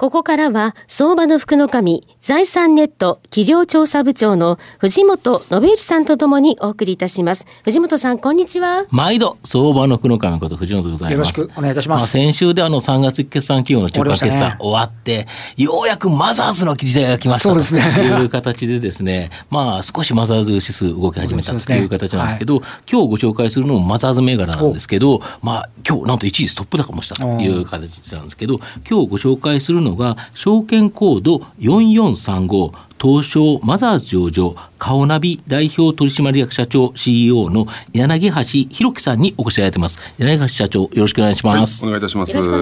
ここからは、相場の福の神、財産ネット企業調査部長の藤本信之さんとともにお送りいたします。藤本さん、こんにちは。毎度、相場の福の神こと藤本でございます。よろしくお願いいたします。まあ、先週であの3月決算企業の中間決算終わって、ね、ようやくマザーズの時代が来ましたという形でですね、まあ少しマザーズ指数動き始めたという形なんですけど、ねはい、今日ご紹介するのもマザーズ銘柄なんですけど、まあ今日なんと1位ストップ高もしたという形なんですけど、今日ご紹介するのが、証券コード4435東証マザーズ上場顔ナビ代表取締役社長 CEO の柳橋弘樹さんにお越しいただいてます。柳橋社長よろしくお願いします、はい、お願いいたします。よろしくお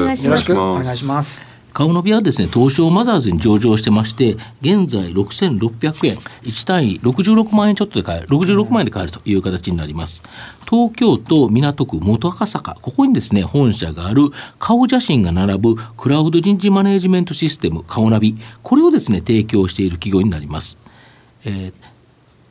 願いします顔のビはですね、東証マザーズに上場してまして、現在6600円、1単位66万円ちょっとで買える、66万円で買えるという形になります。東京都港区元赤坂、ここにですね、本社がある顔写真が並ぶクラウド人事マネジメントシステム、顔ナビ、これをですね、提供している企業になります。えー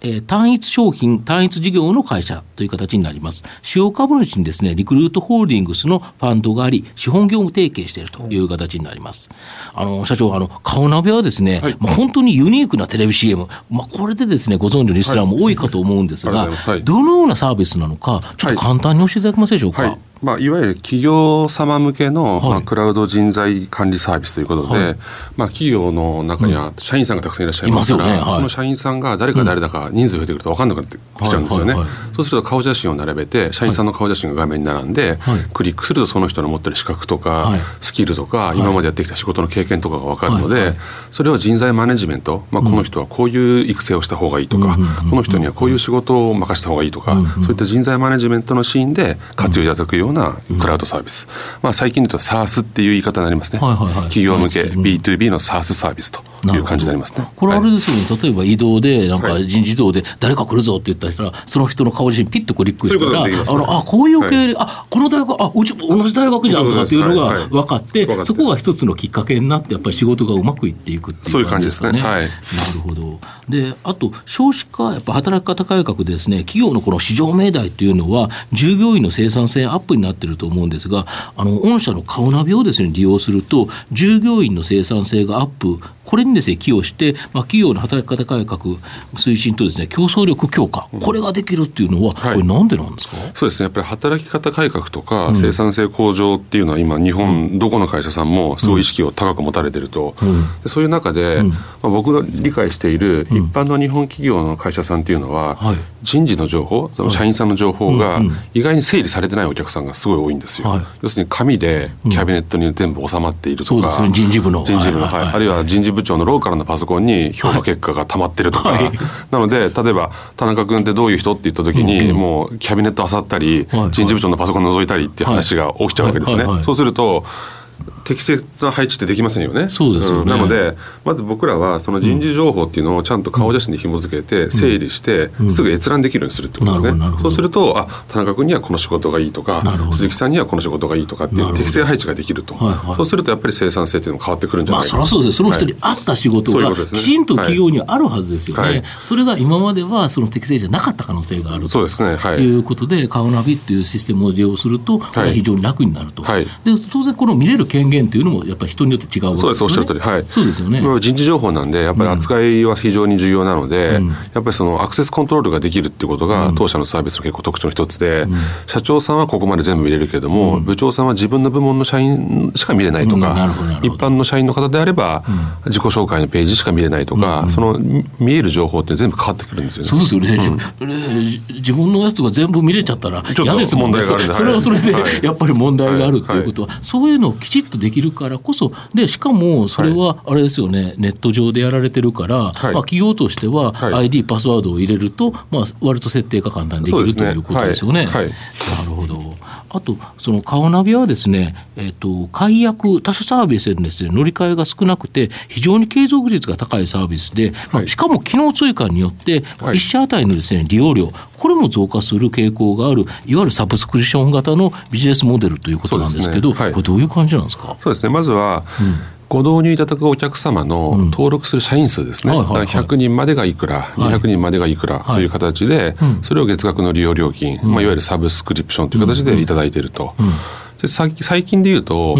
えー、単一商品、単一事業の会社という形になります。主要株主にですね、リクルートホールディングスのファンドがあり、資本業務提携しているという形になります。あの、社長、あの、顔鍋はですね、はい、まあ、本当にユニークなテレビ CM、まあ、これでですね、ご存知のリスナーも多いかと思うんですが、はい、どのようなサービスなのか、ちょっと簡単に教えていただけますでしょうか？はいまあ、いわゆる企業様向けの、まあ、クラウド人材管理サービスということで、はい、まあ、企業の中には社員さんがたくさんいらっしゃいますから、うんね。はい、その社員さんが誰か誰だか人数増えてくると分かんなくなってきちゃうんですよね、そうすると顔写真を並べて社員さんの顔写真が画面に並んで、クリックするとその人の持ってる資格とか、スキルとか、今までやってきた仕事の経験とかが分かるので、それを人材マネジメント、まあ、この人はこういう育成をした方がいいとか、この人にはこういう仕事を任せた方がいいとか、そういった人材マネジメントのシーンで活用いただくようなクラウドサービス、まあ、最近で言うと SARS っていう言い方になりますね、はいはいはい、企業向け B2B の SARS サービスという感じになりますね。これあれですよね、はい、例えば移動でなんか人事異動で誰か来るぞって言ったらその人の顔写真ピッとクリックしたらあのあこういう経歴、はい、あこの大学あうち同じ大学じゃんとかっていうのが分かって、そこが一つのきっかけになってやっぱり仕事がうまくいっていくっていう感じですかね。はい、なるほど。であと少子化やっぱ働き方改革ですね。企業のこの市場命題というのは従業員の生産性アップになってると思うんですがあの御社の顔ナビをですね利用すると従業員の生産性がアップこれにですね寄与して、まあ、企業の働き方改革推進とですね競争力強化、これができるっていうのは、これなんでなんですか？そうですね。やっぱり働き方改革とか、生産性向上っていうのは今日本、どこの会社さんもすごい意識を高く持たれてると、でそういう中で、まあ、僕が理解している一般の日本企業の会社さんっていうのは、人事の情報社員さんの情報が意外に整理されてないお客さんがすごい多いんですよ、要するに紙でキャビネットに全部収まっているとか、ね、人事部の。人事部の、はい。あるいは人事部長のローカルのパソコンに評価結果がたまってるとか、はい、なので例えば田中君ってどういう人って言った時に、うん、もうキャビネット漁ったり、はい、人事部長のパソコン覗いたりっていう話が起きちゃうわけですね。そうすると適切な配置ってできませんよね。そうですよ、ね。うん、なのでまず僕らはその人事情報っていうのをちゃんと顔写真で紐付けて整理して、すぐ閲覧できるようにするってことですね。そうするとあ田中君にはこの仕事がいいとか鈴木さんにはこの仕事がいいとかっていう適正配置ができると、はいはい、そうするとやっぱり生産性っていうのも変わってくるんじゃないかまあ、そりゃそうです。その人に合った仕事が、きちんと企業にはあるはずですよね、はい、それが今まではその適正じゃなかった可能性があると。い、いうことで顔ナビっていうシステムを利用すると、非常に楽になると、で当然この見れる権限っていうのもやっぱり人によって違うわけですよね。そうです、おっしゃる通り。はい。そうですよね。人事情報なんで、やっぱり扱いは非常に重要なので、うん、やっぱりそのアクセスコントロールができるっていうことが、当社のサービスの結構特徴の一つで、うん、社長さんはここまで全部見れるけれども、うん、部長さんは自分の部門の社員しか見れないとか、一般の社員の方であれば、自己紹介のページしか見れないとか、その見える情報って全部変わってくるんですよね。そうですよね。自分のやつが全部見れちゃったら嫌ですもんね。それはそれで、やっぱり問題があるっていうことは、そういうのをきちっとできるからこそ、で、しかももそれはあれですよね、はい、ネット上でやられてるから、はい、まあ、企業としては ID、パスワードを入れると、まあ割と設定が簡単にできる、ね、ということですよね。なあと、そのカオナビはですね、えっ、ー、と、解約、他社サービスでですね、乗り換えが少なくて、非常に継続率が高いサービスで、はい、しかも機能追加によって、1社当たりのですね、利用量、これも増加する傾向がある、いわゆるサブスクリプション型のビジネスモデルということなんですけど、ね。はい、これどういう感じなんですか？そうですね。まずは、うんご導入いただくお客様の登録する社員数ですね、うんはいはい。はい、100人までがいくら、はい、200人までがいくらという形で、はい、それを月額の利用料金、うん、まあ、いわゆるサブスクリプションという形でいただいていると。で最近でいうと、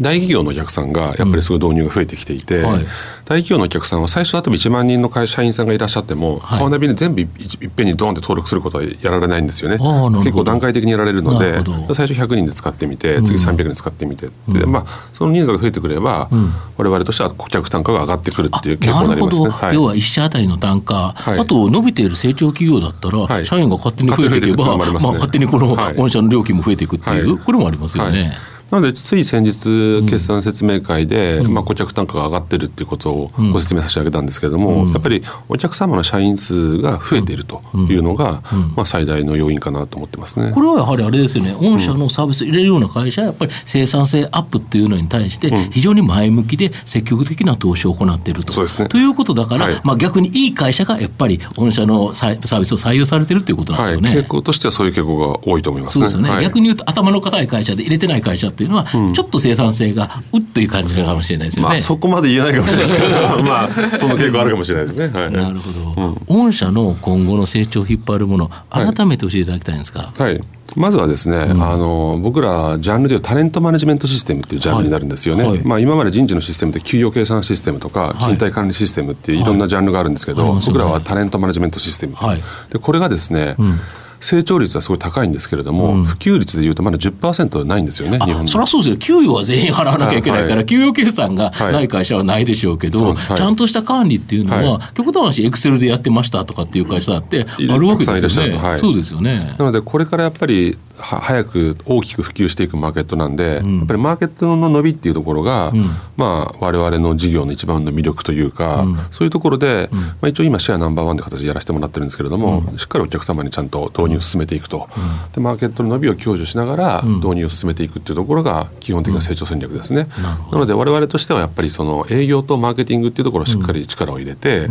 大企業のお客さんがやっぱりすごい導入が増えてきていて、はい、大企業のお客さんは最初あと1万人の会社員さんがいらっしゃっても、はい、カーナビに全部いっぺんにドーンって登録することはやられないんですよね。結構段階的にやられるので最初100人で使ってみて次300人使ってみて、うん、でまあ、その人数が増えてくれば、うん、我々としては顧客単価が上がってくるっていう傾向になりますね、はい、要は1社あたりの単価、はい、あと伸びている成長企業だったら、社員が勝手に増えていけば、まあ、勝手にこの御社の料金も増えていくっていう、これもありますよね。なのでつい先日決算説明会で、うん、まあ、顧客単価が上がってるっていうことをご説明差し上げたんですけれども、うん、やっぱりお客様の社員数が増えているというのが、まあ、最大の要因かなと思ってますね。これはやはりあれですよね。御社のサービス入れるような会社はやっぱり生産性アップっていうのに対して非常に前向きで積極的な投資を行っていると。そうですね、ということだから、はい、まあ、逆にいい会社がやっぱり御社のサービスを採用されてるということなんですよね、はい、傾向としてはそういう傾向が多いと思います、ね、そうですよね、はい、逆に言うと頭の固い会社で入れてない会社っていうのは、ちょっと生産性がうっという感じかもしれないですよね。まあ、そこまで言えないかもしれないですけど、まあ、その傾向あるかもしれないですね。はい、なるほど、うん、御社の今後の成長を引っ張るもの、改めて教えていただきたいんですか。はい、はいまずはですね、うん、あの僕らジャンルでいうタレントマネジメントシステムっていうジャンルになるんですよね、はい、まあ、今まで人事のシステムで給与計算システムとか勤怠管理システムっていういろんなジャンルがあるんですけど、はい、僕らはタレントマネジメントシステム、はい、でこれがですね、うん成長率はすごい高いんですけれども、うん、普及率でいうとまだ10%ないんですよね、日本そりゃそうですよ、給与は全員払わなきゃいけないから、はいはい、給与計算がない会社はないでしょうけど、はい、ちゃんとした管理っていうのは、はい、極端な話、エクセルでやってましたとかっていう会社だってあるわけですよね。そうですよね。なので、これからやっぱり早く大きく普及していくマーケットなんで、うん、やっぱりマーケットの伸びっていうところが、うん、まあ、我々の事業の一番の魅力というか、うん、そういうところで、うん、まあ、一応今シェアナンバーワンで形でやらせてもらってるんですけれども、しっかりお客様にちゃんと導入を進めていくと、でマーケットの伸びを享受しながら導入を進めていくっていうところが基本的な成長戦略ですね、なので我々としてはやっぱりその営業とマーケティングっていうところをしっかり力を入れて、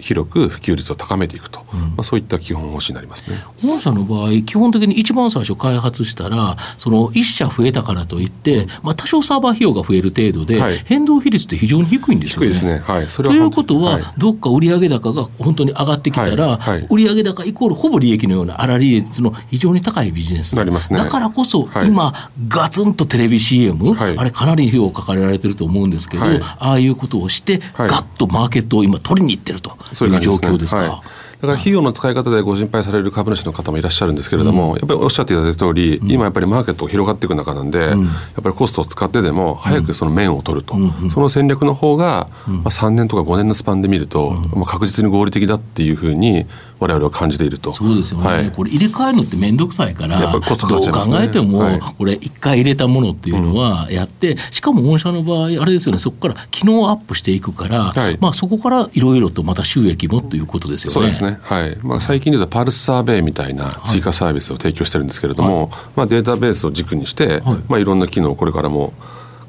広く普及率を高めていくと、まあ、そういった基本方針になりますね。御社の場合基本的に一番最初開発したら、その1社増えたからといって、まあ、多少サーバー費用が増える程度で、はい、変動比率って非常に低いんですよね。低いですね。はい、それはということは、はい、どっか売上高が本当に上がってきたら、はい、売上高イコールほぼ利益のような粗利率の非常に高いビジネス。なりますね。だからこそ、今、ガツンとテレビ CM、あれかなり費用かかれられてると思うんですけど、ああいうことをして、ガッとマーケットを今取りにいってるという状況ですか。だから費用の使い方でご心配される株主の方もいらっしゃるんですけれども、うん、やっぱりおっしゃっていただいた通り、うん、今やっぱりマーケットが広がっていく中なんで、うん、やっぱりコストを使ってでも早くその面を取ると、その戦略の方が、まあ、3年とか5年のスパンで見ると、まあ、確実に合理的だっていうふうに我々は感じていると。そうですよね、はい、これ入れ替えるのって面倒くさいから、やっぱりコストかかっちゃいます、ね、考えても、はい、これ一回入れたものっていうのはやって、しかも御社の場合あれですよね。そこから機能アップしていくから、はい、まあ、そこからいろいろとまた収益もということですよね。そうですね、はい。まあ、最近で言うとパルスサーベイみたいな追加サービスを提供してるんですけれども、まあ、データベースを軸にして、はい。まあ、いろんな機能をこれからも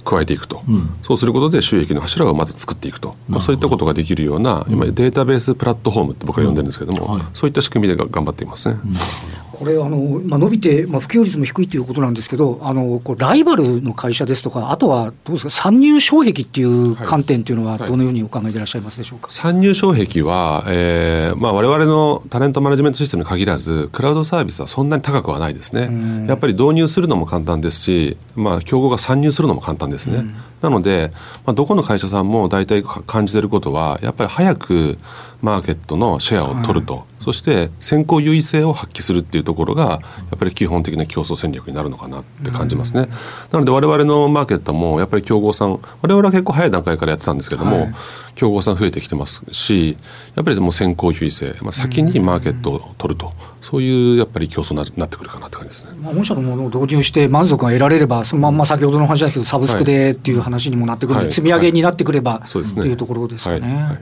加えていくと、うん、そうすることで収益の柱をまず作っていくと、まあ、そういったことができるような、今データベースプラットフォームって僕は呼んでるんですけども、うん。はい、そういった仕組みで頑張っていますね。これあの、まあ、伸びて、まあ、普及率も低いということなんですけど、あのこうライバルの会社ですとか、あとはどうですか、参入障壁っていう観点というのは、どのようにお考えでいらっしゃいますでしょうか、はいはい、参入障壁は、えーまあ、われのタレントマネジメントシステムに限らず、クラウドサービスはそんなに高くはないですね。やっぱり導入するのも簡単ですし、まあ、競合が参入するのも簡単ですね。なので、まあ、どこの会社さんも大体感じてることは、やっぱり早くマーケットのシェアを取ると、はい、そして先行優位性を発揮するっていうところが、やっぱり基本的な競争戦略になるのかなって感じますね。なので、われわれのマーケットも、やっぱり競合さん、われわれは結構早い段階からやってたんですけども、はい、競合さん増えてきてますし、やっぱりもう先行優位性、まあ、先にマーケットを取ると。そういうやっぱり競争になってくるかなって感じですね。まあ、御社のものを導入して満足が得られれば、そのまんま先ほどの話ですけど、サブスクでっていう話にもなってくるので、はい、積み上げになってくれば、はい、というところですかね。はい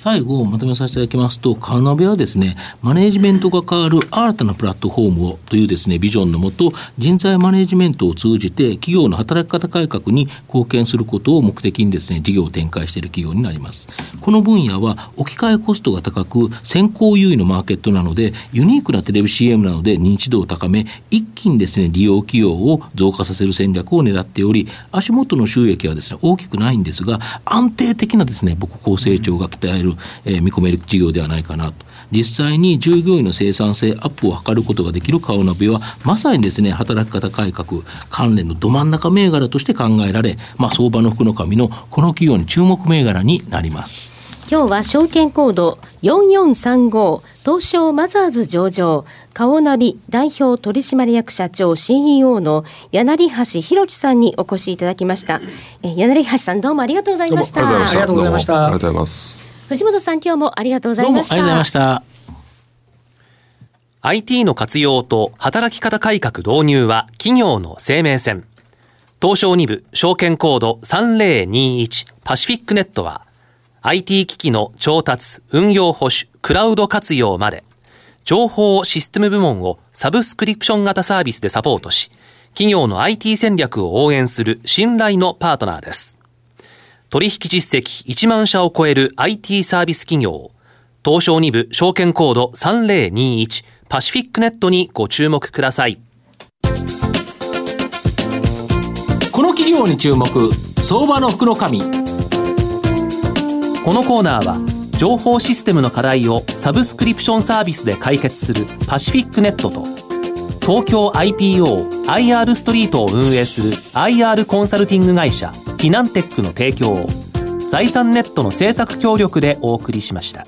最後まとめさせていただきますとカウナベはですねマネジメントが変わる新たなプラットフォームをというですねビジョンのもと人材マネジメントを通じて企業の働き方改革に貢献することを目的にですね事業を展開している企業になります。この分野は置き換えコストが高く先行優位のマーケットなのでユニークなテレビ CM なので認知度を高め一気にですね利用企業を増加させる戦略を狙っており足元の収益はですね大きくないんですが安定的なですね母国高成長が期待える、えー、見込める事業ではないかなと。実際に従業員の生産性アップを図ることができる顔鍋はまさにですね働き方改革関連のど真ん中銘柄として考えられ、まあ、相場の福の神のこの企業に注目銘柄になります。今日は証券コード4435東証マザーズ上場顔ナビ代表取締役社長 CEO の柳橋博樹さんにお越しいただきました。柳橋さんどうもありがとうございました。ありがとうございました。ありがとうございます藤本さん今日もありがとうございました。ありがとうございました。IT の活用と働き方改革導入は企業の生命線。東証2部証券コード3021パシフィックネットは IT 機器の調達、運用保守、クラウド活用まで、情報システム部門をサブスクリプション型サービスでサポートし、企業の IT 戦略を応援する信頼のパートナーです。取引実績1万社を超える IT サービス企業、東証2部証券コード3021パシフィックネットにご注目ください。この企業に注目、相場の福の神。このコーナーは情報システムの課題をサブスクリプションサービスで解決するパシフィックネットと東京 IPOIR ストリートを運営する IR コンサルティング会社フィナンテックの提供を財産ネットの政策協力でお送りしました。